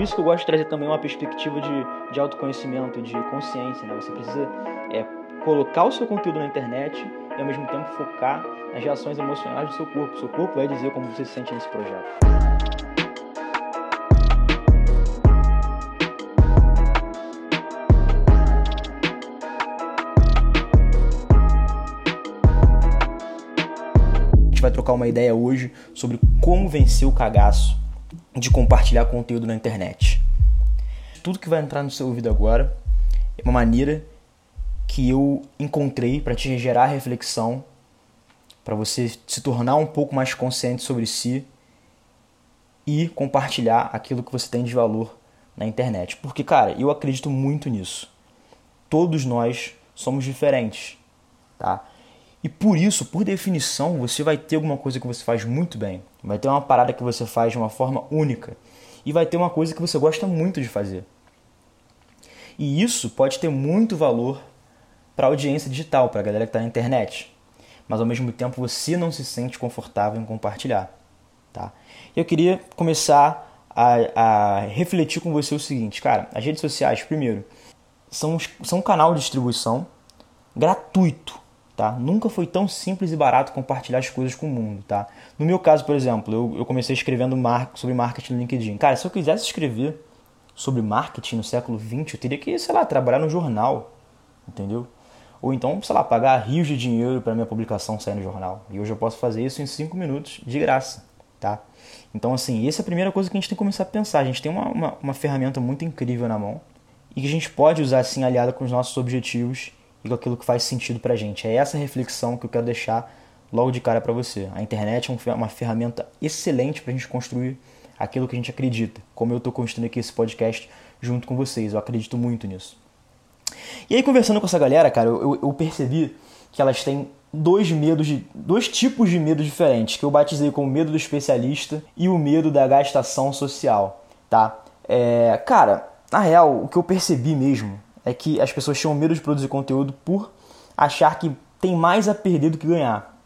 por isso que eu gosto de trazer também uma perspectiva de, de autoconhecimento, de consciência, né? Você precisa é, colocar o seu conteúdo na internet e ao mesmo tempo focar nas reações emocionais do seu corpo. O seu corpo vai dizer como você se sente nesse projeto. gente vai trocar uma ideia hoje sobre como vencer o cagaço de compartilhar conteúdo na internet. Tudo que vai entrar no seu ouvido agora é uma maneira que eu encontrei para te gerar reflexão, para você se tornar um pouco mais consciente sobre si e compartilhar aquilo que você tem de valor na internet. Porque, cara, eu acredito muito nisso. Todos nós somos diferentes, tá? E por isso, por definição, você vai ter alguma coisa que você faz muito bem. Vai ter uma parada que você faz de uma forma única. E vai ter uma coisa que você gosta muito de fazer. E isso pode ter muito valor para a audiência digital, para a galera que está na internet. Mas ao mesmo tempo você não se sente confortável em compartilhar. Tá? Eu queria começar a, a refletir com você o seguinte, cara, as redes sociais, primeiro, são, são um canal de distribuição gratuito Tá? Nunca foi tão simples e barato compartilhar as coisas com o mundo, tá? No meu caso, por exemplo, eu, eu comecei escrevendo mar sobre marketing no LinkedIn. Cara, se eu quisesse escrever sobre marketing no século XX, eu teria que, sei lá, trabalhar no jornal, entendeu? Ou então, sei lá, pagar rios de dinheiro para minha publicação sair no jornal. E hoje eu posso fazer isso em 5 minutos de graça, tá? Então, assim, essa é a primeira coisa que a gente tem que começar a pensar. A gente tem uma, uma, uma ferramenta muito incrível na mão e que a gente pode usar, assim, aliada com os nossos objetivos e aquilo que faz sentido pra gente. É essa reflexão que eu quero deixar logo de cara para você. A internet é uma ferramenta excelente para a gente construir aquilo que a gente acredita, como eu estou construindo aqui esse podcast junto com vocês. Eu acredito muito nisso. E aí, conversando com essa galera, cara, eu, eu percebi que elas têm dois medos, de, dois tipos de medo diferentes, que eu batizei como medo do especialista e o medo da gastação social, tá? É, cara, na real, o que eu percebi mesmo é que as pessoas tinham medo de produzir conteúdo por achar que tem mais a perder do que ganhar.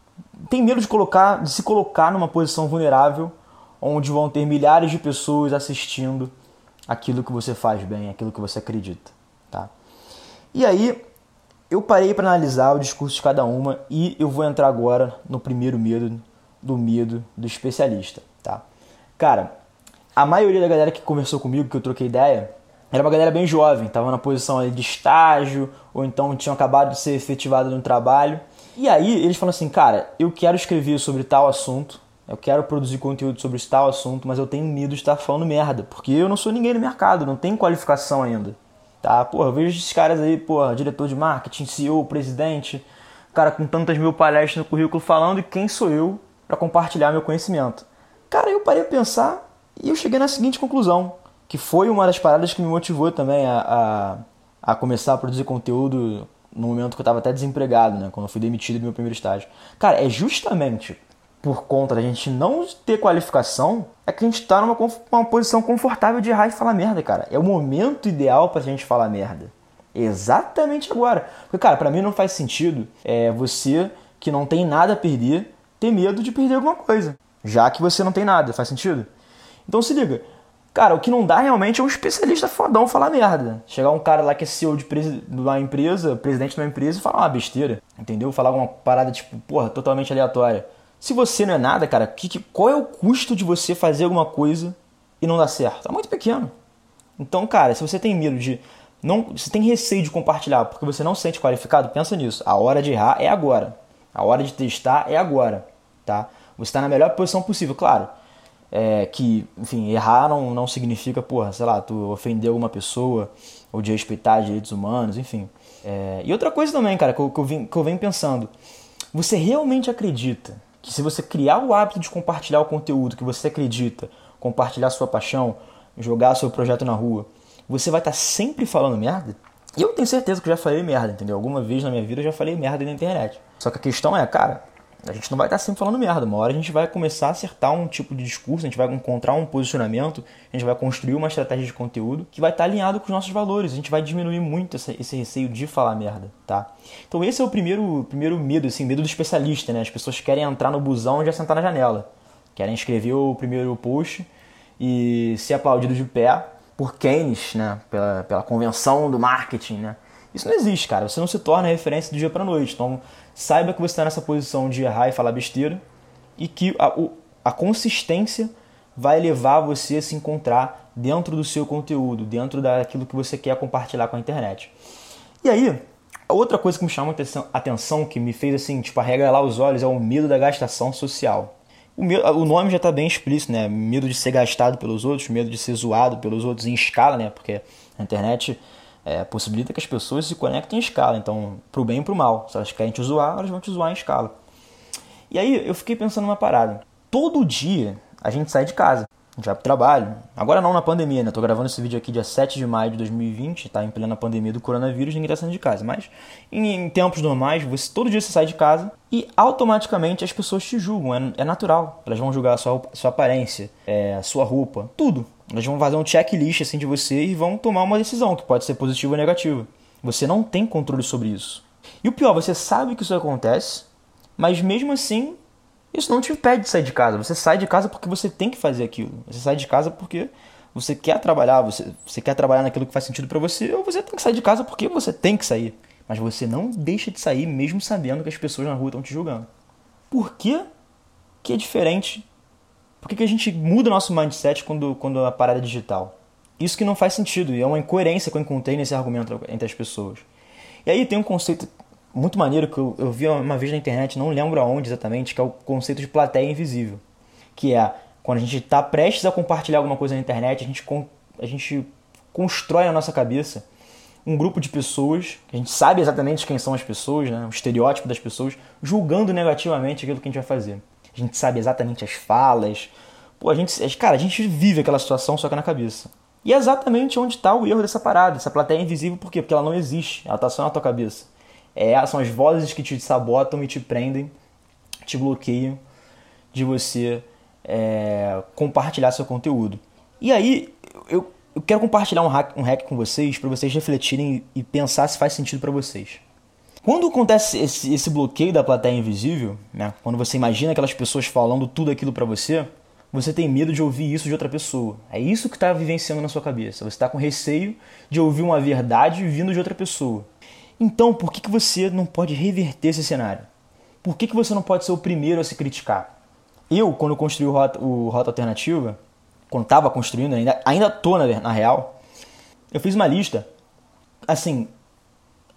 Tem medo de colocar, de se colocar numa posição vulnerável, onde vão ter milhares de pessoas assistindo aquilo que você faz bem, aquilo que você acredita, tá? E aí eu parei para analisar o discurso de cada uma e eu vou entrar agora no primeiro medo do medo do especialista, tá? Cara, a maioria da galera que conversou comigo, que eu troquei ideia, era uma galera bem jovem, estava na posição de estágio, ou então tinham acabado de ser efetivado no trabalho. E aí eles falam assim, cara, eu quero escrever sobre tal assunto, eu quero produzir conteúdo sobre tal assunto, mas eu tenho medo de estar falando merda, porque eu não sou ninguém no mercado, não tenho qualificação ainda. Tá? Porra, eu vejo esses caras aí, porra, diretor de marketing, CEO, presidente, cara com tantas mil palestras no currículo falando, e quem sou eu para compartilhar meu conhecimento? Cara, eu parei a pensar e eu cheguei na seguinte conclusão que foi uma das paradas que me motivou também a, a, a começar a produzir conteúdo no momento que eu estava até desempregado, né? Quando eu fui demitido do meu primeiro estágio. Cara, é justamente por conta da gente não ter qualificação, é que a gente está numa uma posição confortável de errar e falar merda, cara. É o momento ideal pra gente falar merda. Exatamente agora. Porque, cara, pra mim não faz sentido é, você que não tem nada a perder ter medo de perder alguma coisa. Já que você não tem nada, faz sentido? Então se liga, Cara, o que não dá realmente é um especialista fodão falar merda. Chegar um cara lá que é CEO de, de uma empresa, presidente de uma empresa e falar uma besteira, entendeu? Falar uma parada tipo, porra, totalmente aleatória. Se você não é nada, cara, que, que, qual é o custo de você fazer alguma coisa e não dar certo? É muito pequeno. Então, cara, se você tem medo de. não, Se tem receio de compartilhar porque você não se sente qualificado, pensa nisso. A hora de errar é agora. A hora de testar é agora. Tá? Você está na melhor posição possível, claro é, que, enfim, errar não, não significa, porra, sei lá, tu ofender alguma pessoa ou de respeitar direitos humanos, enfim. É, e outra coisa também, cara, que eu, que, eu vim, que eu venho pensando, você realmente acredita que se você criar o hábito de compartilhar o conteúdo que você acredita, compartilhar sua paixão, jogar seu projeto na rua, você vai estar sempre falando merda? E eu tenho certeza que eu já falei merda, entendeu? Alguma vez na minha vida eu já falei merda na internet. Só que a questão é, cara, a gente não vai estar sempre falando merda. Uma hora a gente vai começar a acertar um tipo de discurso, a gente vai encontrar um posicionamento, a gente vai construir uma estratégia de conteúdo que vai estar alinhado com os nossos valores. A gente vai diminuir muito esse, esse receio de falar merda, tá? Então esse é o primeiro, primeiro medo, assim, medo do especialista, né? As pessoas querem entrar no busão e já sentar na janela. Querem escrever o primeiro post e ser aplaudido de pé por Keynes, né? Pela, pela convenção do marketing, né? Isso não existe, cara. Você não se torna referência do dia para noite. Então, saiba que você está nessa posição de errar e falar besteira e que a, a consistência vai levar você a se encontrar dentro do seu conteúdo, dentro daquilo que você quer compartilhar com a internet. E aí, outra coisa que me chamou a atenção, que me fez assim, tipo, arregalar os olhos, é o medo da gastação social. O, o nome já está bem explícito, né? Medo de ser gastado pelos outros, medo de ser zoado pelos outros em escala, né? Porque a internet é, possibilita que as pessoas se conectem em escala. Então, pro bem e pro mal. Se elas querem te zoar, elas vão te zoar em escala. E aí eu fiquei pensando numa parada. Todo dia a gente sai de casa. A gente vai pro trabalho. Agora não na pandemia, né? Tô gravando esse vídeo aqui dia 7 de maio de 2020, tá em plena pandemia do coronavírus, ninguém tá saindo de casa. Mas em, em tempos normais, você, todo dia você sai de casa e automaticamente as pessoas te julgam. É, é natural. Elas vão julgar a sua, a sua aparência, é, a sua roupa, tudo. Elas vão fazer um checklist assim de você e vão tomar uma decisão que pode ser positiva ou negativa. Você não tem controle sobre isso. E o pior, você sabe que isso acontece, mas mesmo assim isso não te impede de sair de casa. Você sai de casa porque você tem que fazer aquilo. Você sai de casa porque você quer trabalhar, você, você quer trabalhar naquilo que faz sentido para você, ou você tem que sair de casa porque você tem que sair. Mas você não deixa de sair mesmo sabendo que as pessoas na rua estão te julgando. Por que, que é diferente? Por que, que a gente muda nosso mindset quando, quando a parada é digital? Isso que não faz sentido, e é uma incoerência que eu encontrei nesse argumento entre as pessoas. E aí tem um conceito muito maneiro que eu, eu vi uma vez na internet, não lembro aonde exatamente, que é o conceito de plateia invisível. Que é quando a gente está prestes a compartilhar alguma coisa na internet, a gente, a gente constrói na nossa cabeça um grupo de pessoas, a gente sabe exatamente quem são as pessoas, né, o estereótipo das pessoas, julgando negativamente aquilo que a gente vai fazer. A gente sabe exatamente as falas. Pô, a gente, cara, a gente vive aquela situação só que na cabeça. E é exatamente onde está o erro dessa parada. Essa plateia é invisível por quê? Porque ela não existe. Ela está só na tua cabeça. É, são as vozes que te sabotam e te prendem, te bloqueiam de você é, compartilhar seu conteúdo. E aí, eu, eu quero compartilhar um hack, um hack com vocês para vocês refletirem e pensar se faz sentido para vocês. Quando acontece esse, esse, bloqueio da plateia invisível, né, quando você imagina aquelas pessoas falando tudo aquilo para você, você tem medo de ouvir isso de outra pessoa. É isso que está vivenciando na sua cabeça. Você está com receio de ouvir uma verdade vindo de outra pessoa. Então, por que, que você não pode reverter esse cenário? Por que, que você não pode ser o primeiro a se criticar? Eu, quando construí o Rota, o Rota Alternativa, quando estava construindo, ainda, ainda tô na, na real, eu fiz uma lista, assim,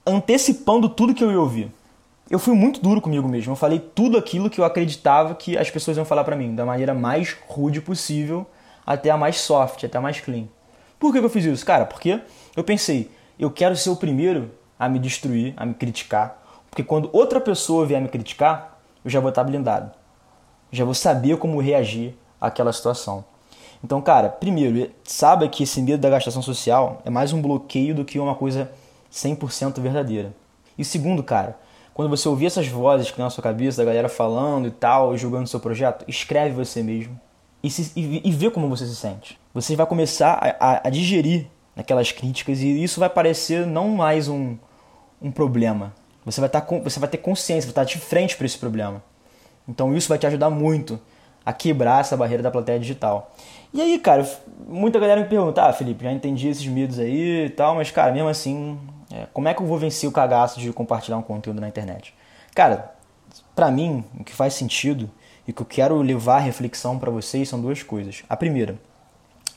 antecipando tudo que eu ia ouvir. Eu fui muito duro comigo mesmo. Eu falei tudo aquilo que eu acreditava que as pessoas iam falar para mim, da maneira mais rude possível, até a mais soft, até a mais clean. Por que, eu fiz isso? Cara, porque eu pensei, eu quero ser o primeiro a me destruir, a me criticar. Porque quando outra pessoa vier me criticar, eu já vou estar blindado. Já vou saber como reagir àquela situação. Então, cara, primeiro, saiba que esse medo da gastação social é mais um bloqueio do que uma coisa 100% verdadeira. E segundo, cara, quando você ouvir essas vozes que na sua cabeça, da galera falando e tal, julgando seu projeto, escreve você mesmo e, se, e, e vê como você se sente. Você vai começar a, a, a digerir aquelas críticas e isso vai parecer não mais um, um problema. Você vai, tá você vai ter consciência, vai estar de frente para esse problema. Então isso vai te ajudar muito a quebrar essa barreira da plateia digital. E aí, cara, muita galera me pergunta, ah, Felipe, já entendi esses medos aí e tal, mas, cara, mesmo assim, é, como é que eu vou vencer o cagaço de compartilhar um conteúdo na internet? Cara, para mim, o que faz sentido e que eu quero levar a reflexão para vocês são duas coisas. A primeira,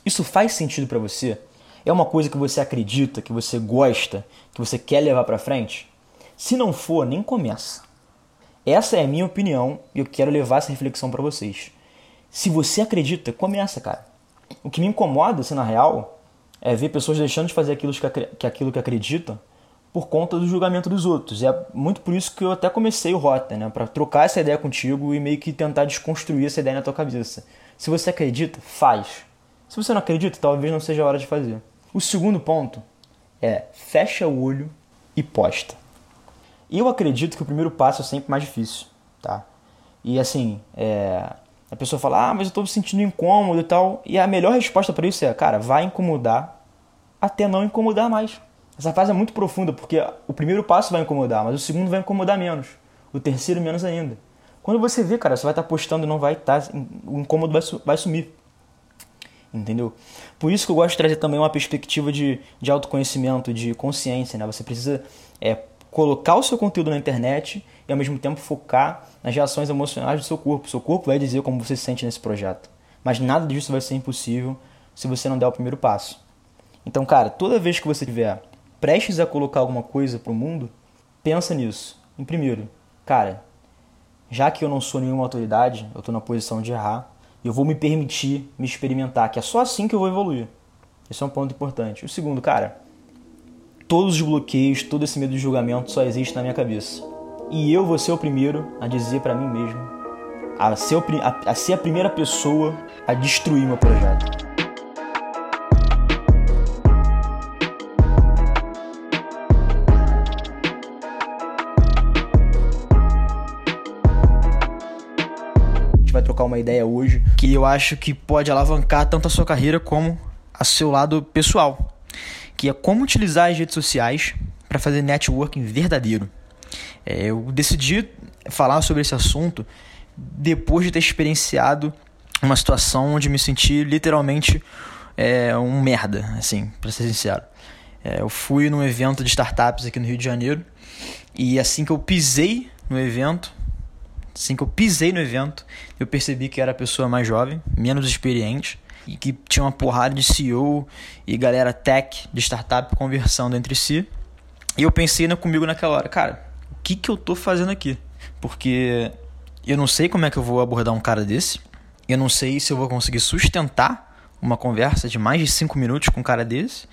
isso faz sentido para você? É uma coisa que você acredita, que você gosta, que você quer levar para frente? Se não for, nem começa. Essa é a minha opinião e eu quero levar essa reflexão para vocês. Se você acredita, começa, cara. O que me incomoda, assim, na real, é ver pessoas deixando de fazer aquilo que, que aquilo que acreditam por conta do julgamento dos outros. E é muito por isso que eu até comecei o Rota, né? Para trocar essa ideia contigo e meio que tentar desconstruir essa ideia na tua cabeça. Se você acredita, faz. Se você não acredita, talvez não seja a hora de fazer. O segundo ponto é fecha o olho e posta. Eu acredito que o primeiro passo é sempre mais difícil, tá? E assim, é... a pessoa fala, ah, mas eu estou me sentindo incômodo e tal. E a melhor resposta para isso é, cara, vai incomodar até não incomodar mais. Essa fase é muito profunda, porque o primeiro passo vai incomodar, mas o segundo vai incomodar menos. O terceiro menos ainda. Quando você vê, cara, você vai estar postando e não vai estar. O incômodo vai, vai sumir. Entendeu? Por isso que eu gosto de trazer também uma perspectiva de, de autoconhecimento, de consciência, né? Você precisa é, colocar o seu conteúdo na internet e ao mesmo tempo focar nas reações emocionais do seu corpo. O seu corpo vai dizer como você se sente nesse projeto. Mas nada disso vai ser impossível se você não der o primeiro passo. Então, cara, toda vez que você estiver prestes a colocar alguma coisa para o mundo, pensa nisso. Em primeiro, cara, já que eu não sou nenhuma autoridade, eu estou na posição de errar, eu vou me permitir me experimentar, que é só assim que eu vou evoluir. Esse é um ponto importante. O segundo, cara, todos os bloqueios, todo esse medo de julgamento só existe na minha cabeça. E eu vou ser o primeiro a dizer para mim mesmo, a ser, a, a ser a primeira pessoa a destruir meu projeto. Uma ideia hoje que eu acho que pode alavancar tanto a sua carreira como a seu lado pessoal, que é como utilizar as redes sociais para fazer networking verdadeiro. É, eu decidi falar sobre esse assunto depois de ter experienciado uma situação onde me senti literalmente é, um merda, assim, para ser sincero. É, eu fui num evento de startups aqui no Rio de Janeiro e assim que eu pisei no evento, Assim que eu pisei no evento, eu percebi que era a pessoa mais jovem, menos experiente, e que tinha uma porrada de CEO e galera tech de startup conversando entre si. E eu pensei comigo naquela hora, cara, o que, que eu tô fazendo aqui? Porque eu não sei como é que eu vou abordar um cara desse, eu não sei se eu vou conseguir sustentar uma conversa de mais de 5 minutos com um cara desse.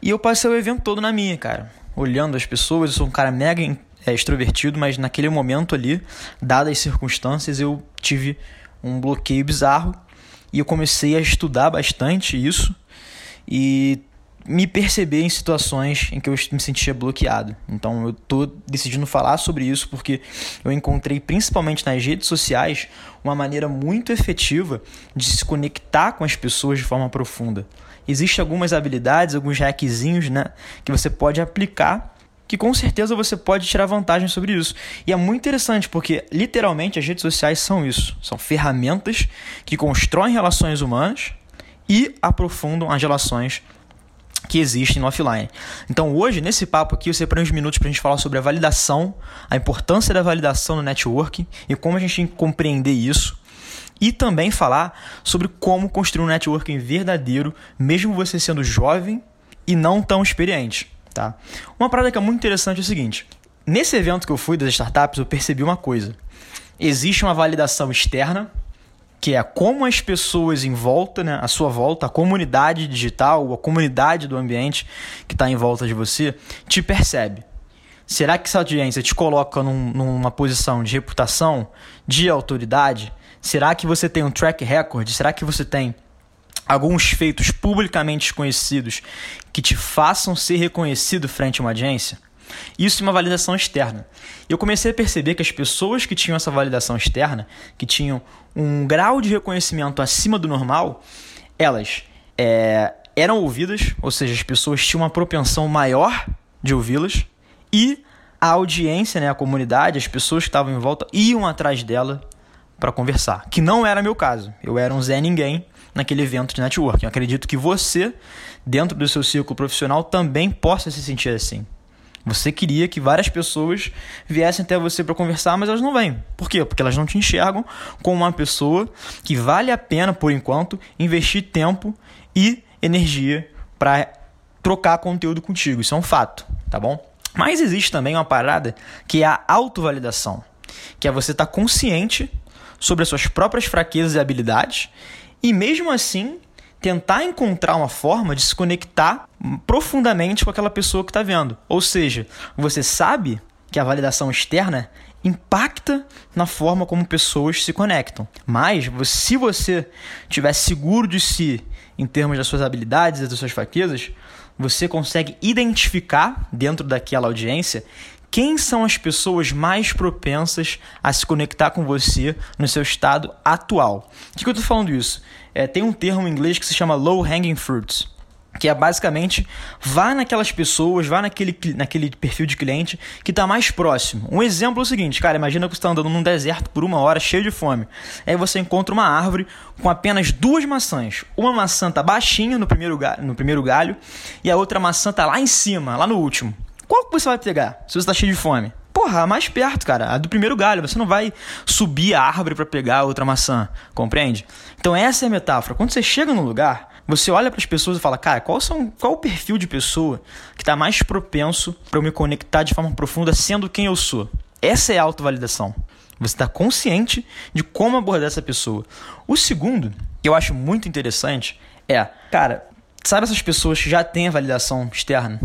E eu passei o evento todo na minha, cara. Olhando as pessoas, eu sou um cara mega é, extrovertido, mas naquele momento ali, dadas as circunstâncias, eu tive um bloqueio bizarro e eu comecei a estudar bastante isso e me perceber em situações em que eu me sentia bloqueado. Então eu tô decidindo falar sobre isso porque eu encontrei principalmente nas redes sociais uma maneira muito efetiva de se conectar com as pessoas de forma profunda. Existem algumas habilidades, alguns hackzinhos, né, que você pode aplicar que com certeza você pode tirar vantagem sobre isso. E é muito interessante porque, literalmente, as redes sociais são isso: são ferramentas que constroem relações humanas e aprofundam as relações que existem no offline. Então, hoje, nesse papo aqui, eu separei uns minutos para a gente falar sobre a validação, a importância da validação no networking e como a gente tem que compreender isso. E também falar sobre como construir um networking verdadeiro, mesmo você sendo jovem e não tão experiente. Tá? Uma parada que é muito interessante é o seguinte: nesse evento que eu fui das startups, eu percebi uma coisa. Existe uma validação externa, que é como as pessoas em volta, né, a sua volta, a comunidade digital, a comunidade do ambiente que está em volta de você, te percebe. Será que essa audiência te coloca num, numa posição de reputação, de autoridade? Será que você tem um track record? Será que você tem alguns feitos publicamente conhecidos que te façam ser reconhecido frente a uma audiência? Isso é uma validação externa. Eu comecei a perceber que as pessoas que tinham essa validação externa, que tinham um grau de reconhecimento acima do normal, elas é, eram ouvidas, ou seja, as pessoas tinham uma propensão maior de ouvi-las, e a audiência, né, a comunidade, as pessoas que estavam em volta iam atrás dela para conversar. Que não era meu caso. Eu era um Zé Ninguém naquele evento de networking. Eu acredito que você, dentro do seu círculo profissional, também possa se sentir assim. Você queria que várias pessoas viessem até você para conversar, mas elas não vêm. Por quê? Porque elas não te enxergam como uma pessoa que vale a pena, por enquanto, investir tempo e energia para trocar conteúdo contigo. Isso é um fato, tá bom? Mas existe também uma parada que é a autovalidação, que é você estar tá consciente sobre as suas próprias fraquezas e habilidades e mesmo assim tentar encontrar uma forma de se conectar profundamente com aquela pessoa que está vendo. Ou seja, você sabe que a validação externa impacta na forma como pessoas se conectam. Mas se você estiver seguro de si em termos das suas habilidades e das suas fraquezas, você consegue identificar dentro daquela audiência quem são as pessoas mais propensas a se conectar com você no seu estado atual. Por que eu estou falando isso? É, tem um termo em inglês que se chama low hanging fruits, que é basicamente vá naquelas pessoas, vá naquele, naquele perfil de cliente que está mais próximo. Um exemplo é o seguinte, cara, imagina que você está andando num deserto por uma hora cheio de fome. Aí você encontra uma árvore com apenas duas maçãs. Uma maçã tá baixinha no primeiro, galho, no primeiro galho e a outra maçã tá lá em cima, lá no último. Qual que você vai pegar se você está cheio de fome? Porra, mais perto, cara, a do primeiro galho. Você não vai subir a árvore para pegar outra maçã, compreende? Então essa é a metáfora. Quando você chega no lugar, você olha para as pessoas e fala, cara, qual, são, qual o perfil de pessoa que está mais propenso para eu me conectar de forma profunda sendo quem eu sou? Essa é a autovalidação. Você está consciente de como abordar essa pessoa. O segundo, que eu acho muito interessante, é, cara, sabe essas pessoas que já têm a validação externa?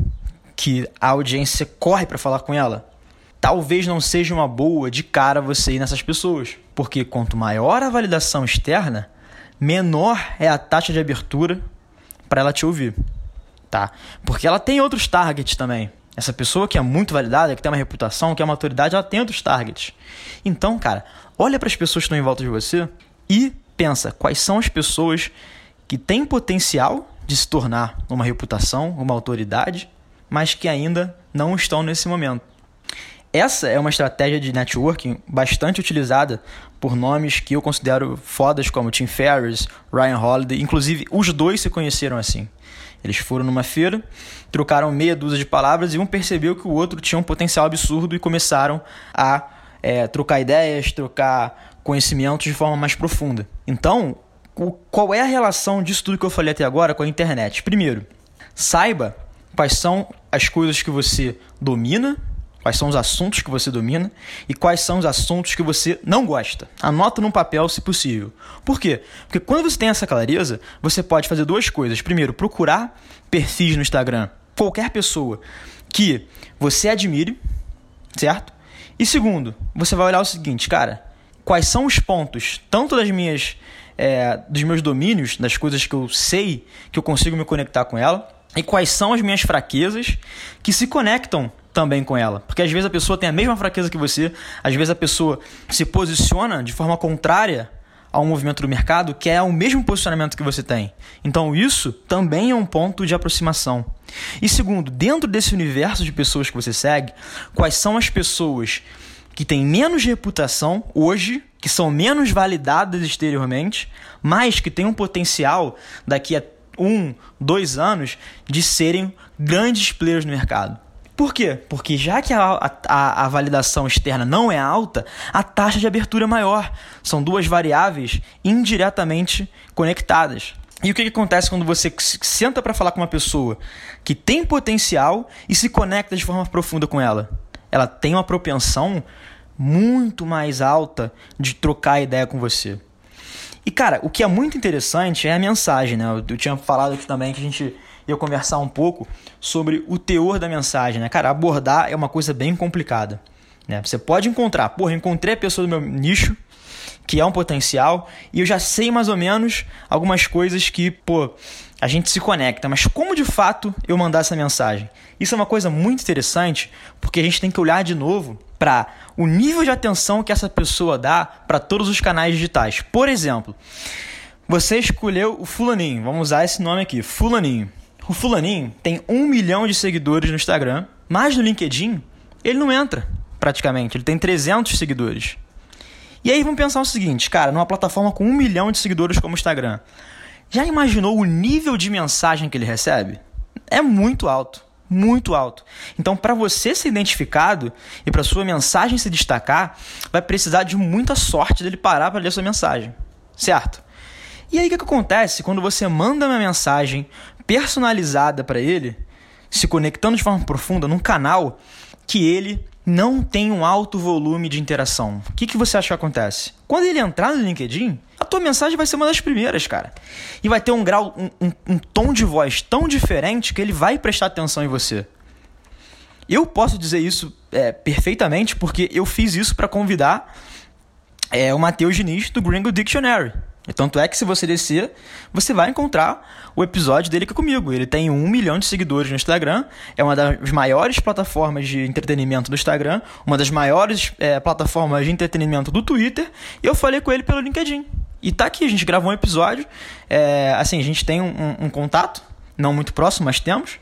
Que a audiência corre para falar com ela? Talvez não seja uma boa de cara você ir nessas pessoas. Porque quanto maior a validação externa, menor é a taxa de abertura para ela te ouvir, tá? Porque ela tem outros targets também. Essa pessoa que é muito validada, que tem uma reputação, que é uma autoridade, ela tem outros targets. Então, cara, olha para as pessoas que estão em volta de você e pensa quais são as pessoas que têm potencial de se tornar uma reputação, uma autoridade, mas que ainda não estão nesse momento. Essa é uma estratégia de networking bastante utilizada por nomes que eu considero fodas como Tim Ferriss, Ryan Holiday, inclusive os dois se conheceram assim. Eles foram numa feira, trocaram meia dúzia de palavras e um percebeu que o outro tinha um potencial absurdo e começaram a é, trocar ideias, trocar conhecimentos de forma mais profunda. Então, qual é a relação disso tudo que eu falei até agora com a internet? Primeiro, saiba quais são as coisas que você domina Quais são os assuntos que você domina e quais são os assuntos que você não gosta. Anota num papel se possível. Por quê? Porque quando você tem essa clareza, você pode fazer duas coisas. Primeiro, procurar perfis no Instagram, qualquer pessoa que você admire, certo? E segundo, você vai olhar o seguinte, cara, quais são os pontos, tanto das minhas, é, dos meus domínios, das coisas que eu sei que eu consigo me conectar com ela, e quais são as minhas fraquezas que se conectam também com ela. Porque às vezes a pessoa tem a mesma fraqueza que você, às vezes a pessoa se posiciona de forma contrária ao movimento do mercado, que é o mesmo posicionamento que você tem. Então isso também é um ponto de aproximação. E segundo, dentro desse universo de pessoas que você segue, quais são as pessoas que têm menos reputação hoje, que são menos validadas exteriormente, mas que têm um potencial daqui a um, dois anos de serem grandes players no mercado. Por quê? Porque já que a, a, a, validação externa não é alta, a taxa de abertura é maior. São duas variáveis indiretamente conectadas. E o que, que acontece quando você senta para falar com uma pessoa que tem potencial e se conecta de forma profunda com ela? Ela tem uma propensão muito mais alta de trocar ideia com você. E cara, o que é muito interessante é a mensagem, né? Eu, eu tinha falado aqui também que a gente ia conversar um pouco sobre o teor da mensagem, né? Cara, abordar é uma coisa bem complicada. Né? Você pode encontrar, porra, encontrei a pessoa do meu nicho, que é um potencial, e eu já sei mais ou menos algumas coisas que, pô, a gente se conecta, mas como de fato eu mandar essa mensagem? Isso é uma coisa muito interessante, porque a gente tem que olhar de novo para o nível de atenção que essa pessoa dá para todos os canais digitais. Por exemplo, você escolheu o fulaninho, vamos usar esse nome aqui, fulaninho. O fulaninho tem um milhão de seguidores no Instagram, mas no LinkedIn ele não entra praticamente, ele tem 300 seguidores. E aí vamos pensar o seguinte, cara, numa plataforma com um milhão de seguidores como o Instagram, já imaginou o nível de mensagem que ele recebe? É muito alto, muito alto. Então, para você ser identificado e para sua mensagem se destacar, vai precisar de muita sorte dele parar para ler sua mensagem, certo? E aí o que, que acontece quando você manda uma mensagem personalizada para ele, se conectando de forma profunda num canal que ele não tem um alto volume de interação. O que, que você acha que acontece? Quando ele entrar no LinkedIn, a tua mensagem vai ser uma das primeiras, cara. E vai ter um grau, um, um, um tom de voz tão diferente que ele vai prestar atenção em você. Eu posso dizer isso é, perfeitamente porque eu fiz isso para convidar é, o Matheus Diniz do Gringo Dictionary. Tanto é que se você descer, você vai encontrar o episódio dele aqui comigo. Ele tem um milhão de seguidores no Instagram, é uma das maiores plataformas de entretenimento do Instagram, uma das maiores é, plataformas de entretenimento do Twitter, e eu falei com ele pelo LinkedIn. E tá aqui, a gente gravou um episódio, é, assim, a gente tem um, um contato, não muito próximo, mas temos.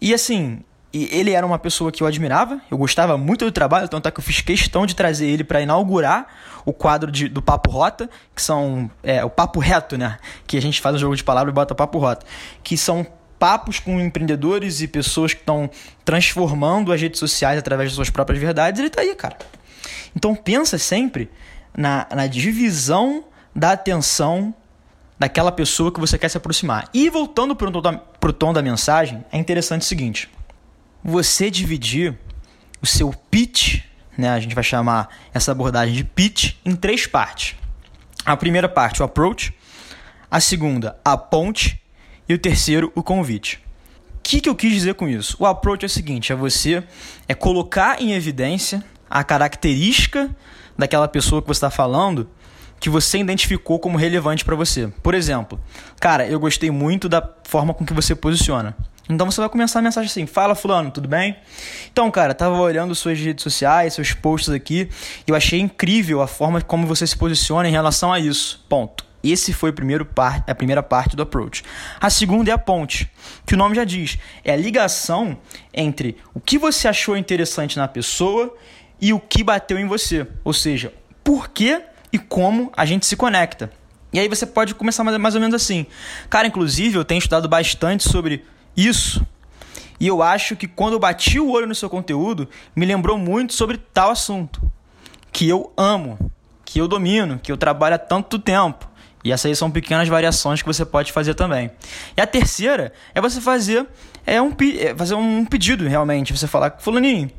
E assim, ele era uma pessoa que eu admirava, eu gostava muito do trabalho, tanto é que eu fiz questão de trazer ele para inaugurar o quadro de, do Papo Rota, que são é, o Papo Reto, né? Que a gente faz um jogo de palavras e bota Papo Rota, que são papos com empreendedores e pessoas que estão transformando as redes sociais através de suas próprias verdades. Ele tá aí, cara. Então pensa sempre na, na divisão da atenção daquela pessoa que você quer se aproximar. E voltando para o tom da mensagem, é interessante o seguinte: você dividir o seu pitch, né, a gente vai chamar essa abordagem de pitch, em três partes. A primeira parte, o approach, a segunda, a ponte e o terceiro, o convite. O que, que eu quis dizer com isso? O approach é o seguinte: é você é colocar em evidência a característica daquela pessoa que você está falando que você identificou como relevante para você. Por exemplo, cara, eu gostei muito da forma com que você posiciona. Então você vai começar a mensagem assim: Fala, Fulano, tudo bem? Então, cara, tava olhando suas redes sociais, seus posts aqui, e eu achei incrível a forma como você se posiciona em relação a isso. Ponto. Esse foi o primeiro par, a primeira parte do approach. A segunda é a ponte, que o nome já diz, é a ligação entre o que você achou interessante na pessoa e o que bateu em você. Ou seja, por que e como a gente se conecta. E aí você pode começar mais ou menos assim. Cara, inclusive eu tenho estudado bastante sobre isso. E eu acho que quando eu bati o olho no seu conteúdo, me lembrou muito sobre tal assunto. Que eu amo, que eu domino, que eu trabalho há tanto tempo. E essas aí são pequenas variações que você pode fazer também. E a terceira é você fazer, é um, é fazer um pedido realmente. Você falar, Fulaninho,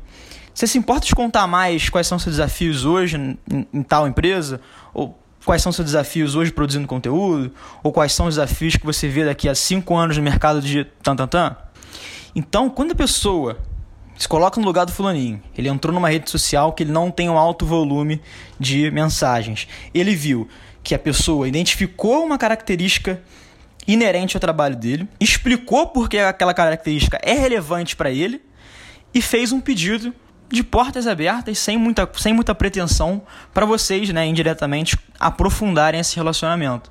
você se importa de contar mais quais são seus desafios hoje em, em tal empresa? Ou quais são seus desafios hoje produzindo conteúdo, ou quais são os desafios que você vê daqui a cinco anos no mercado de tan tan tan. Então, quando a pessoa se coloca no lugar do fulaninho, ele entrou numa rede social que ele não tem um alto volume de mensagens. Ele viu que a pessoa identificou uma característica inerente ao trabalho dele, explicou por que aquela característica é relevante para ele e fez um pedido de portas abertas, sem muita, sem muita pretensão para vocês, né, indiretamente, aprofundarem esse relacionamento.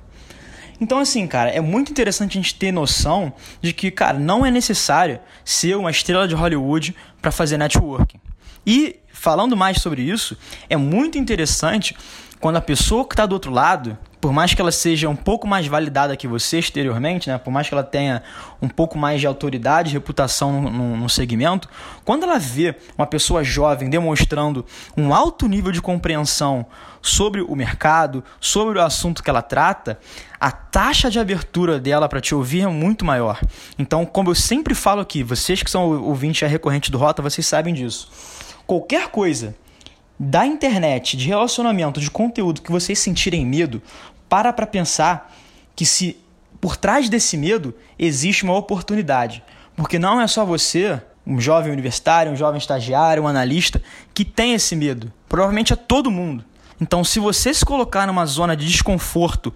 Então, assim, cara, é muito interessante a gente ter noção de que, cara, não é necessário ser uma estrela de Hollywood para fazer networking. E, falando mais sobre isso, é muito interessante quando a pessoa que está do outro lado por mais que ela seja um pouco mais validada que você exteriormente, né? por mais que ela tenha um pouco mais de autoridade, reputação no, no, no, segmento, quando ela vê uma pessoa jovem demonstrando um alto nível de compreensão sobre o mercado, sobre o assunto que ela trata, a taxa de abertura dela para te ouvir é muito maior. Então, como eu sempre falo aqui, vocês que são ouvintes recorrente do Rota, vocês sabem disso. Qualquer coisa da internet, de relacionamento, de conteúdo que vocês sentirem medo, para para pensar que se por trás desse medo existe uma oportunidade. Porque não é só você, um jovem universitário, um jovem estagiário, um analista, que tem esse medo. Provavelmente é todo mundo. Então, se você se colocar numa zona de desconforto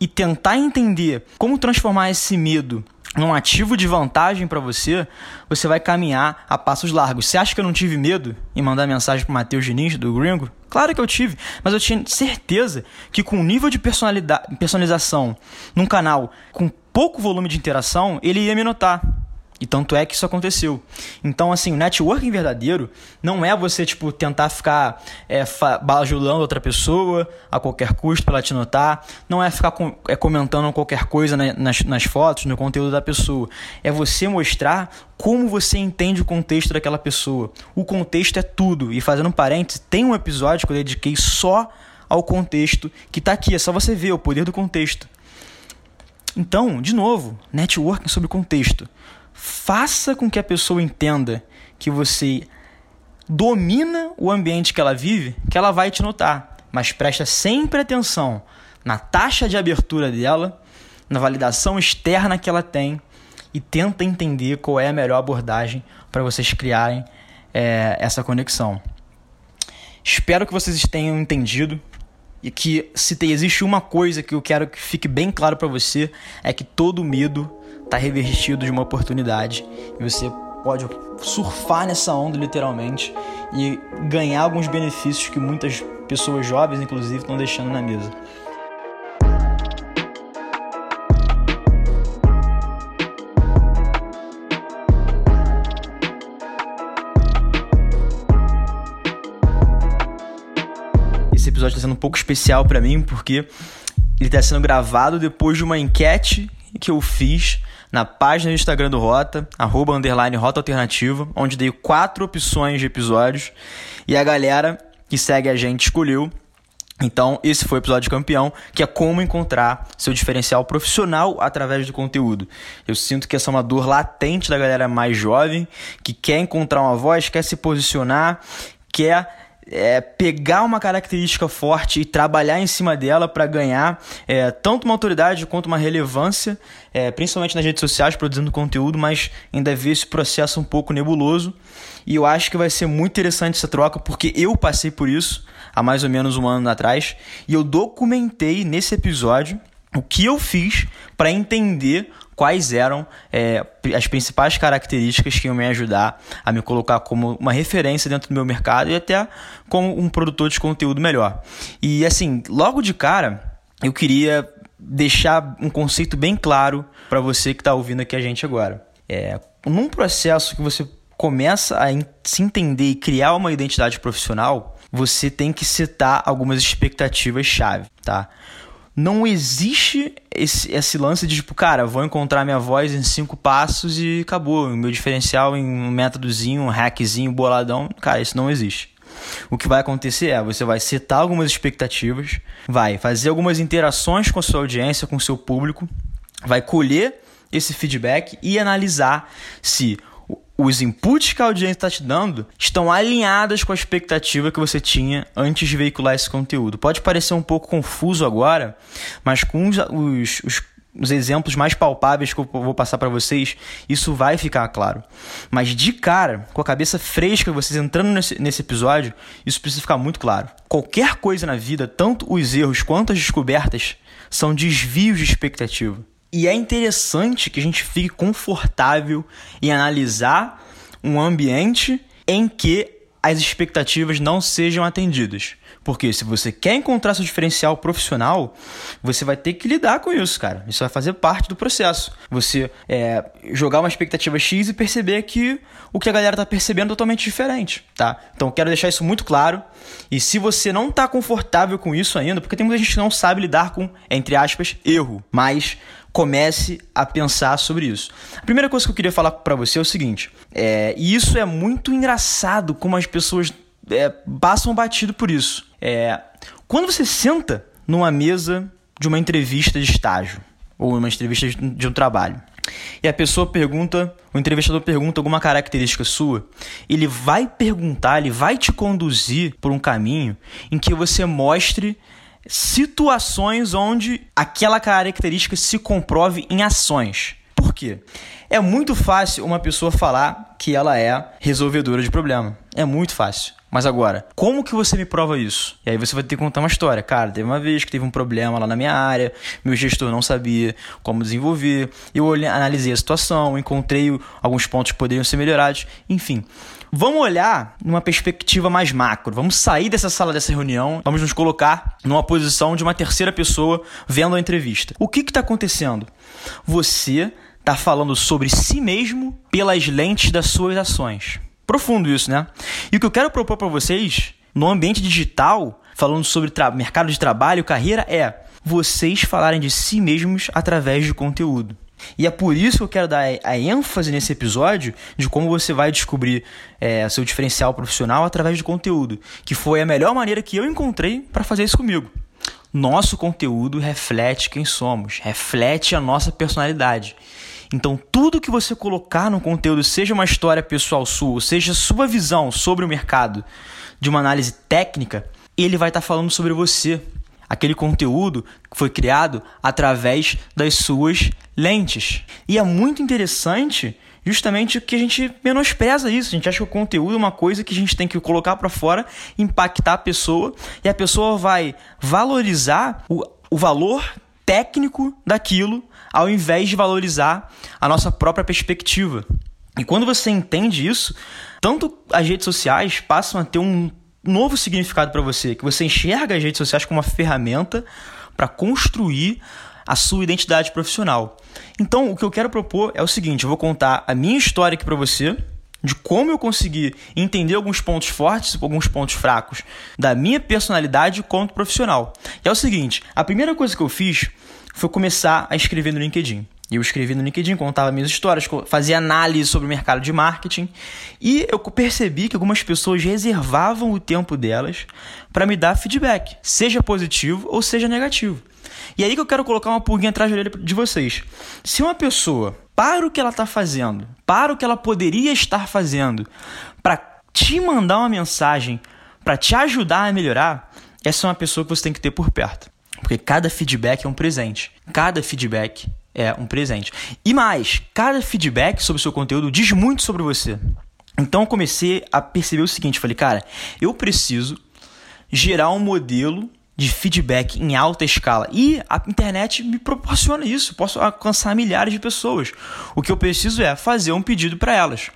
e tentar entender como transformar esse medo num ativo de vantagem para você, você vai caminhar a passos largos. Você acha que eu não tive medo em mandar mensagem para Matheus Diniz, do Gringo? Claro que eu tive, mas eu tinha certeza que com o nível de personalização num canal com pouco volume de interação, ele ia me notar. E tanto é que isso aconteceu. Então, assim, o networking verdadeiro não é você, tipo, tentar ficar é, bajulando outra pessoa a qualquer custo para ela te notar. Não é ficar com, é, comentando qualquer coisa nas, nas fotos, no conteúdo da pessoa. É você mostrar como você entende o contexto daquela pessoa. O contexto é tudo. E fazendo um parênteses, tem um episódio que eu dediquei só ao contexto, que tá aqui. É só você ver o poder do contexto. Então, de novo, networking sobre contexto faça com que a pessoa entenda que você domina o ambiente que ela vive, que ela vai te notar. Mas presta sempre atenção na taxa de abertura dela, na validação externa que ela tem e tenta entender qual é a melhor abordagem para vocês criarem é, essa conexão. Espero que vocês tenham entendido e que se tem, existe uma coisa que eu quero que fique bem claro para você é que todo medo está revestido de uma oportunidade e você pode surfar nessa onda literalmente e ganhar alguns benefícios que muitas pessoas jovens, inclusive, estão deixando na mesa. Esse episódio está sendo um pouco especial para mim porque ele está sendo gravado depois de uma enquete que eu fiz na página do Instagram do Rota, arroba underline Rota Alternativa, onde dei quatro opções de episódios e a galera que segue a gente escolheu. Então, esse foi o episódio campeão, que é como encontrar seu diferencial profissional através do conteúdo. Eu sinto que essa é uma dor latente da galera mais jovem, que quer encontrar uma voz, quer se posicionar, quer é, pegar uma característica forte e trabalhar em cima dela para ganhar é, tanto uma autoridade quanto uma relevância, é, principalmente nas redes sociais, produzindo conteúdo, mas ainda vê esse processo um pouco nebuloso. E eu acho que vai ser muito interessante essa troca, porque eu passei por isso há mais ou menos um ano atrás e eu documentei nesse episódio o que eu fiz para entender quais eram é, as principais características que iam me ajudar a me colocar como uma referência dentro do meu mercado e até como um produtor de conteúdo melhor. E assim, logo de cara, eu queria deixar um conceito bem claro para você que está ouvindo aqui a gente agora. É, num processo que você começa a se entender e criar uma identidade profissional, você tem que setar algumas expectativas chave, tá? Não existe esse, esse lance de tipo, cara, vou encontrar minha voz em cinco passos e acabou. Meu diferencial em um métodozinho, um hackzinho, boladão. Cara, isso não existe. O que vai acontecer é, você vai setar algumas expectativas, vai fazer algumas interações com a sua audiência, com o seu público, vai colher esse feedback e analisar se os inputs que a audiência está te dando estão alinhadas com a expectativa que você tinha antes de veicular esse conteúdo. Pode parecer um pouco confuso agora, mas com os, os, os, os exemplos mais palpáveis que eu vou passar para vocês, isso vai ficar claro. Mas de cara, com a cabeça fresca, vocês entrando nesse, nesse episódio, isso precisa ficar muito claro. Qualquer coisa na vida, tanto os erros quanto as descobertas, são desvios de expectativa. E é interessante que a gente fique confortável em analisar um ambiente em que as expectativas não sejam atendidas. Porque se você quer encontrar seu diferencial profissional, você vai ter que lidar com isso, cara. Isso vai fazer parte do processo. Você é, jogar uma expectativa X e perceber que o que a galera tá percebendo é totalmente diferente, tá? Então quero deixar isso muito claro. E se você não tá confortável com isso ainda, porque tem muita gente que não sabe lidar com, entre aspas, erro, mas comece a pensar sobre isso. A primeira coisa que eu queria falar para você é o seguinte, é, e isso é muito engraçado como as pessoas é, passam batido por isso. É, quando você senta numa mesa de uma entrevista de estágio ou uma entrevista de um trabalho e a pessoa pergunta, o entrevistador pergunta alguma característica sua, ele vai perguntar, ele vai te conduzir por um caminho em que você mostre situações onde aquela característica se comprove em ações. Por quê? É muito fácil uma pessoa falar que ela é resolvedora de problema. É muito fácil. Mas agora, como que você me prova isso? E aí você vai ter que contar uma história. Cara, teve uma vez que teve um problema lá na minha área, meu gestor não sabia como desenvolver, eu analisei a situação, encontrei alguns pontos que poderiam ser melhorados, enfim. Vamos olhar numa perspectiva mais macro. Vamos sair dessa sala dessa reunião, vamos nos colocar numa posição de uma terceira pessoa vendo a entrevista. O que está acontecendo? Você está falando sobre si mesmo pelas lentes das suas ações. Profundo isso, né? E o que eu quero propor para vocês no ambiente digital, falando sobre mercado de trabalho, carreira, é vocês falarem de si mesmos através de conteúdo. E é por isso que eu quero dar a ênfase nesse episódio de como você vai descobrir é, seu diferencial profissional através de conteúdo, que foi a melhor maneira que eu encontrei para fazer isso comigo. Nosso conteúdo reflete quem somos, reflete a nossa personalidade. Então, tudo que você colocar no conteúdo, seja uma história pessoal sua, seja sua visão sobre o mercado de uma análise técnica, ele vai estar tá falando sobre você. Aquele conteúdo foi criado através das suas lentes. E é muito interessante justamente que a gente menospreza isso. A gente acha que o conteúdo é uma coisa que a gente tem que colocar para fora, impactar a pessoa, e a pessoa vai valorizar o, o valor técnico daquilo ao invés de valorizar a nossa própria perspectiva. E quando você entende isso, tanto as redes sociais passam a ter um novo significado para você, que você enxerga as redes sociais como uma ferramenta para construir a sua identidade profissional. Então, o que eu quero propor é o seguinte: eu vou contar a minha história aqui para você, de como eu consegui entender alguns pontos fortes e alguns pontos fracos da minha personalidade quanto profissional. E é o seguinte, a primeira coisa que eu fiz foi começar a escrever no LinkedIn. Eu escrevi no LinkedIn, contava minhas histórias, fazia análise sobre o mercado de marketing e eu percebi que algumas pessoas reservavam o tempo delas para me dar feedback, seja positivo ou seja negativo. E aí que eu quero colocar uma pulguinha atrás da orelha de vocês. Se uma pessoa para o que ela está fazendo, para o que ela poderia estar fazendo, para te mandar uma mensagem, para te ajudar a melhorar, essa é uma pessoa que você tem que ter por perto. Porque cada feedback é um presente. Cada feedback é um presente. E mais, cada feedback sobre o seu conteúdo diz muito sobre você. Então eu comecei a perceber o seguinte, falei, cara, eu preciso gerar um modelo de feedback em alta escala. E a internet me proporciona isso. Posso alcançar milhares de pessoas. O que eu preciso é fazer um pedido para elas.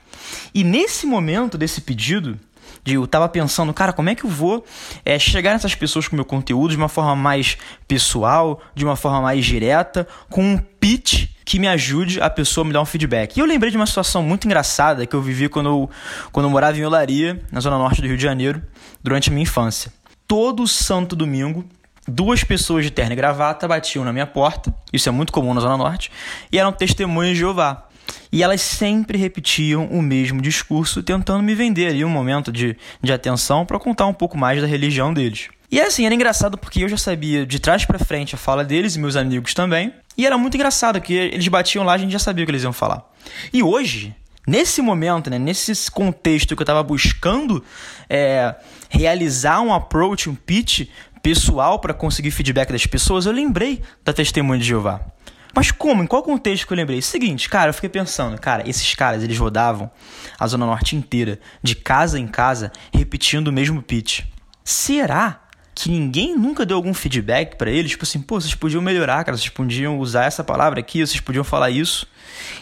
E nesse momento desse pedido, de eu tava pensando, cara, como é que eu vou é, chegar nessas pessoas com meu conteúdo de uma forma mais pessoal, de uma forma mais direta, com um pitch que me ajude a pessoa a me dar um feedback. E eu lembrei de uma situação muito engraçada que eu vivi quando eu, quando eu morava em Olaria, na zona norte do Rio de Janeiro, durante a minha infância. Todo santo domingo, duas pessoas de terno e gravata batiam na minha porta, isso é muito comum na Zona Norte, e eram testemunhas de Jeová. E elas sempre repetiam o mesmo discurso, tentando me vender ali um momento de, de atenção para contar um pouco mais da religião deles. E assim, era engraçado porque eu já sabia de trás para frente a fala deles e meus amigos também. E era muito engraçado que eles batiam lá, a gente já sabia o que eles iam falar. E hoje, nesse momento, né, nesse contexto que eu estava buscando é, realizar um approach, um pitch pessoal para conseguir feedback das pessoas, eu lembrei da testemunha de Jeová. Mas como? Em qual contexto que eu lembrei? Seguinte, cara, eu fiquei pensando, cara, esses caras, eles rodavam a Zona Norte inteira, de casa em casa, repetindo o mesmo pitch. Será que ninguém nunca deu algum feedback para eles? Tipo assim, pô, vocês podiam melhorar, cara, vocês podiam usar essa palavra aqui, vocês podiam falar isso.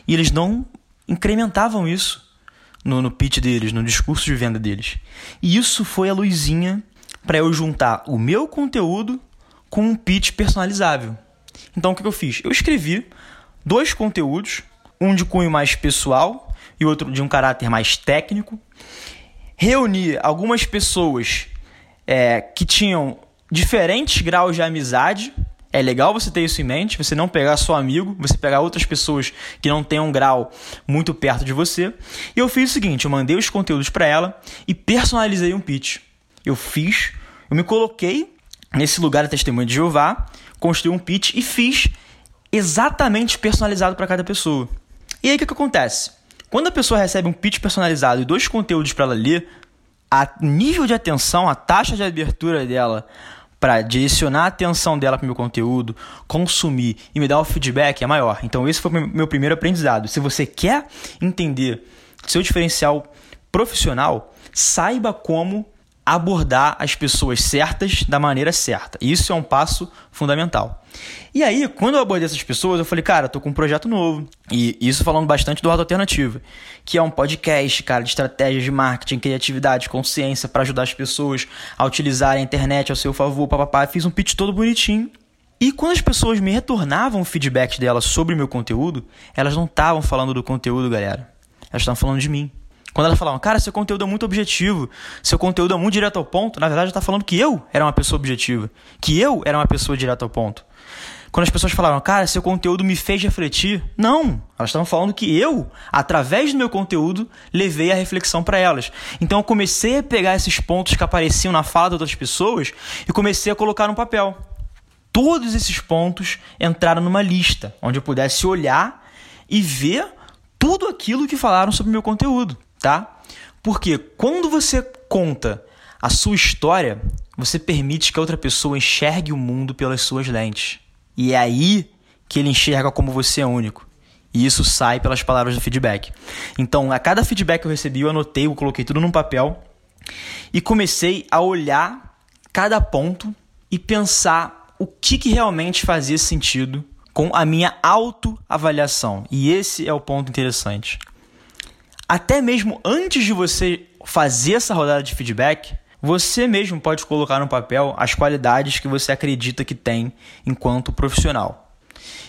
E eles não incrementavam isso no, no pitch deles, no discurso de venda deles. E isso foi a luzinha para eu juntar o meu conteúdo com um pitch personalizável. Então o que eu fiz? Eu escrevi dois conteúdos, um de cunho mais pessoal e outro de um caráter mais técnico. Reuni algumas pessoas é, que tinham diferentes graus de amizade. É legal você ter isso em mente, você não pegar só amigo, você pegar outras pessoas que não têm um grau muito perto de você. E eu fiz o seguinte, eu mandei os conteúdos para ela e personalizei um pitch. Eu fiz, eu me coloquei nesse lugar da testemunha de Jeová construí um pitch e fiz exatamente personalizado para cada pessoa. E aí o que, que acontece? Quando a pessoa recebe um pitch personalizado e dois conteúdos para ela ler, a nível de atenção, a taxa de abertura dela para direcionar a atenção dela para o meu conteúdo, consumir e me dar o feedback é maior. Então esse foi o meu primeiro aprendizado. Se você quer entender seu diferencial profissional, saiba como abordar as pessoas certas da maneira certa. Isso é um passo fundamental. E aí, quando eu abordei essas pessoas, eu falei, cara, eu tô com um projeto novo. E isso falando bastante do Auto Alternativa, que é um podcast, cara, de estratégias de marketing, criatividade, consciência para ajudar as pessoas a utilizarem a internet ao seu favor, papapá. Fiz um pitch todo bonitinho. E quando as pessoas me retornavam o feedback delas sobre o meu conteúdo, elas não estavam falando do conteúdo, galera. Elas estavam falando de mim. Quando elas falavam, cara, seu conteúdo é muito objetivo, seu conteúdo é muito direto ao ponto, na verdade está falando que eu era uma pessoa objetiva, que eu era uma pessoa direto ao ponto. Quando as pessoas falavam, cara, seu conteúdo me fez refletir, não, elas estavam falando que eu, através do meu conteúdo, levei a reflexão para elas. Então eu comecei a pegar esses pontos que apareciam na fala de outras pessoas e comecei a colocar no papel. Todos esses pontos entraram numa lista onde eu pudesse olhar e ver tudo aquilo que falaram sobre o meu conteúdo tá? Porque quando você conta a sua história, você permite que a outra pessoa enxergue o mundo pelas suas lentes. E é aí que ele enxerga como você é único. E isso sai pelas palavras do feedback. Então, a cada feedback que eu recebi, eu anotei, eu coloquei tudo num papel e comecei a olhar cada ponto e pensar o que, que realmente fazia sentido com a minha autoavaliação. E esse é o ponto interessante até mesmo antes de você fazer essa rodada de feedback, você mesmo pode colocar no papel as qualidades que você acredita que tem enquanto profissional.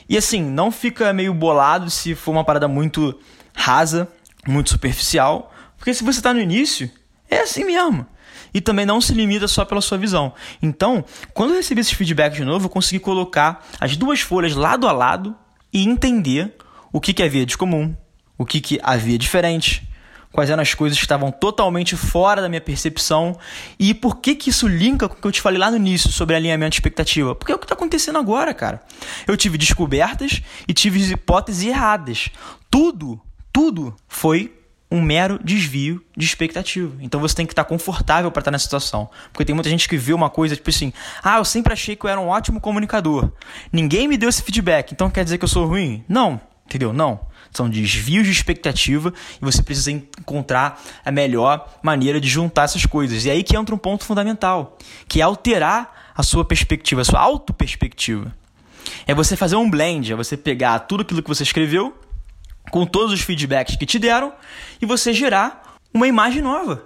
E assim, não fica meio bolado se for uma parada muito rasa, muito superficial, Porque se você está no início, é assim mesmo. E também não se limita só pela sua visão. Então, quando eu recebi esse feedback de novo, eu consegui colocar as duas folhas lado a lado e entender o que, que havia de comum, o que, que havia diferente, quais eram as coisas que estavam totalmente fora da minha percepção e por que que isso linka com o que eu te falei lá no início sobre alinhamento de expectativa. Porque é o que está acontecendo agora, cara. Eu tive descobertas e tive hipóteses erradas. Tudo, tudo foi um mero desvio de expectativa. Então você tem que estar confortável para estar nessa situação. Porque tem muita gente que vê uma coisa tipo assim: ah, eu sempre achei que eu era um ótimo comunicador. Ninguém me deu esse feedback, então quer dizer que eu sou ruim? Não, entendeu? Não. São desvios de expectativa e você precisa encontrar a melhor maneira de juntar essas coisas. E aí que entra um ponto fundamental, que é alterar a sua perspectiva, a sua auto-perspectiva. É você fazer um blend, é você pegar tudo aquilo que você escreveu, com todos os feedbacks que te deram, e você gerar uma imagem nova.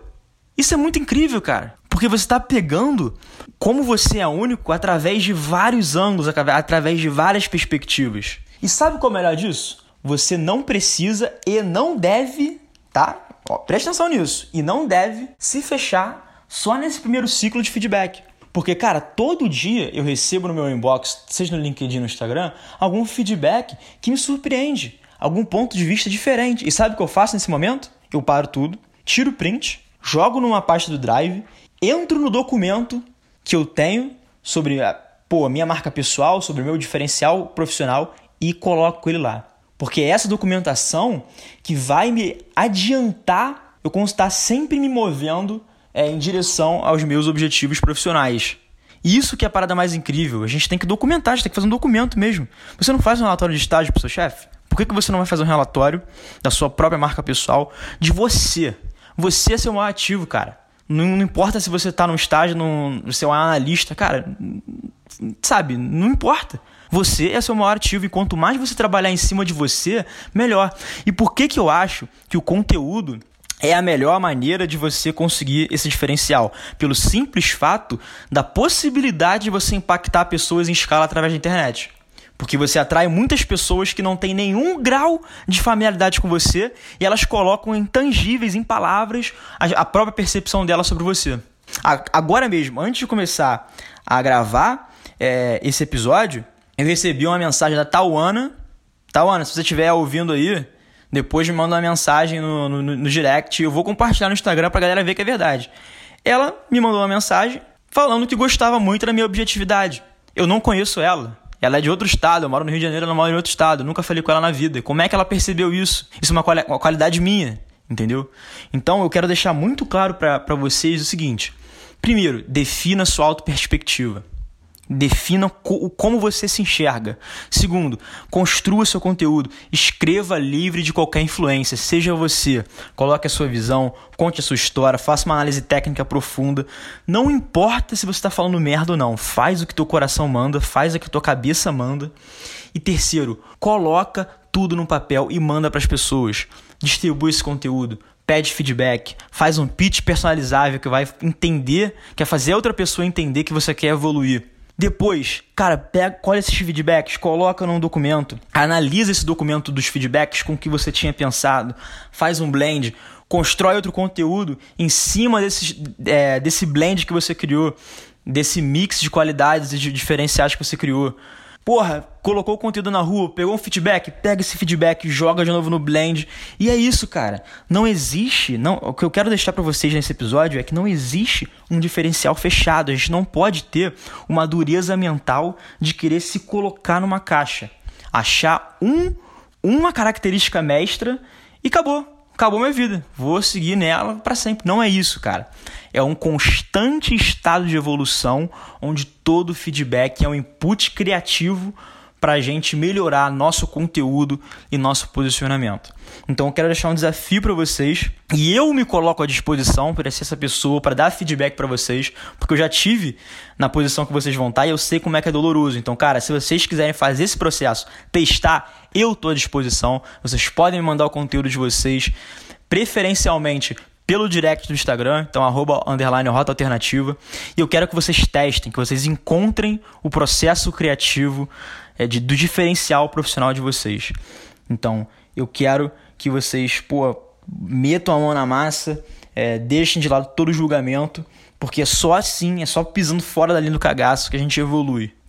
Isso é muito incrível, cara. Porque você está pegando como você é único através de vários ângulos, através de várias perspectivas. E sabe qual é o melhor disso? Você não precisa e não deve, tá? Ó, preste atenção nisso. E não deve se fechar só nesse primeiro ciclo de feedback. Porque, cara, todo dia eu recebo no meu inbox, seja no LinkedIn no Instagram, algum feedback que me surpreende, algum ponto de vista diferente. E sabe o que eu faço nesse momento? Eu paro tudo, tiro o print, jogo numa pasta do Drive, entro no documento que eu tenho sobre a pô, minha marca pessoal, sobre o meu diferencial profissional e coloco ele lá. Porque é essa documentação que vai me adiantar eu constar sempre me movendo é, em direção aos meus objetivos profissionais. Isso que é a parada mais incrível. A gente tem que documentar, a gente tem que fazer um documento mesmo. Você não faz um relatório de estágio para o seu chefe? Por que, que você não vai fazer um relatório da sua própria marca pessoal, de você? Você é seu maior ativo, cara. Não, não importa se você está no estágio, no, você é um analista, cara. Sabe, não importa. Você é seu maior ativo e quanto mais você trabalhar em cima de você, melhor. E por que, que eu acho que o conteúdo é a melhor maneira de você conseguir esse diferencial? Pelo simples fato da possibilidade de você impactar pessoas em escala através da internet. Porque você atrai muitas pessoas que não têm nenhum grau de familiaridade com você e elas colocam intangíveis em palavras a própria percepção dela sobre você. Agora mesmo, antes de começar a gravar é, esse episódio, eu recebi uma mensagem da Tauana. Tauana, se você estiver ouvindo aí, depois me manda uma mensagem no, no, no direct. Eu vou compartilhar no Instagram pra galera ver que é verdade. Ela me mandou uma mensagem falando que gostava muito da minha objetividade. Eu não conheço ela. Ela é de outro estado, eu moro no Rio de Janeiro, ela mora em outro estado. Eu nunca falei com ela na vida. Como é que ela percebeu isso? Isso é uma, quali uma qualidade minha, entendeu? Então eu quero deixar muito claro para vocês o seguinte: primeiro, defina sua auto-perspectiva. Defina co como você se enxerga. Segundo, construa seu conteúdo. Escreva livre de qualquer influência. Seja você. Coloque a sua visão, conte a sua história, faça uma análise técnica profunda. Não importa se você está falando merda ou não. Faz o que teu coração manda, faz o que tua cabeça manda. E terceiro, coloca tudo no papel e manda para as pessoas. Distribui esse conteúdo pede feedback, faz um pitch personalizável que vai entender, quer fazer outra pessoa entender que você quer evoluir. Depois, cara, pega, colhe esses feedbacks, coloca num documento, analisa esse documento dos feedbacks com o que você tinha pensado, faz um blend, constrói outro conteúdo em cima desse, é, desse blend que você criou, desse mix de qualidades e de diferenciais que você criou porra, colocou o conteúdo na rua, pegou um feedback, pega esse feedback, joga de novo no blend. E é isso, cara. Não existe, não, o que eu quero deixar para vocês nesse episódio é que não existe um diferencial fechado. A gente não pode ter uma dureza mental de querer se colocar numa caixa, achar um uma característica mestra e acabou acabou minha vida, vou seguir nela para sempre. Não é isso, cara. É um constante estado de evolução onde todo feedback é um input criativo para a gente melhorar nosso conteúdo e nosso posicionamento. Então eu quero deixar um desafio para vocês e eu me coloco à disposição para ser essa pessoa, para dar feedback para vocês, porque eu já tive na posição que vocês vão estar e eu sei como é que é doloroso. Então, cara, se vocês quiserem fazer esse processo, testar, eu estou à disposição. Vocês podem me mandar o conteúdo de vocês, preferencialmente pelo direct do Instagram, então arroba underline rota alternativa. E eu quero que vocês testem, que vocês encontrem o processo criativo é, de, do diferencial profissional de vocês. Então, eu quero que vocês, pô, metam a mão na massa, é, deixem de lado todo o julgamento, porque é só assim, é só pisando fora da linha do cagaço que a gente evolui.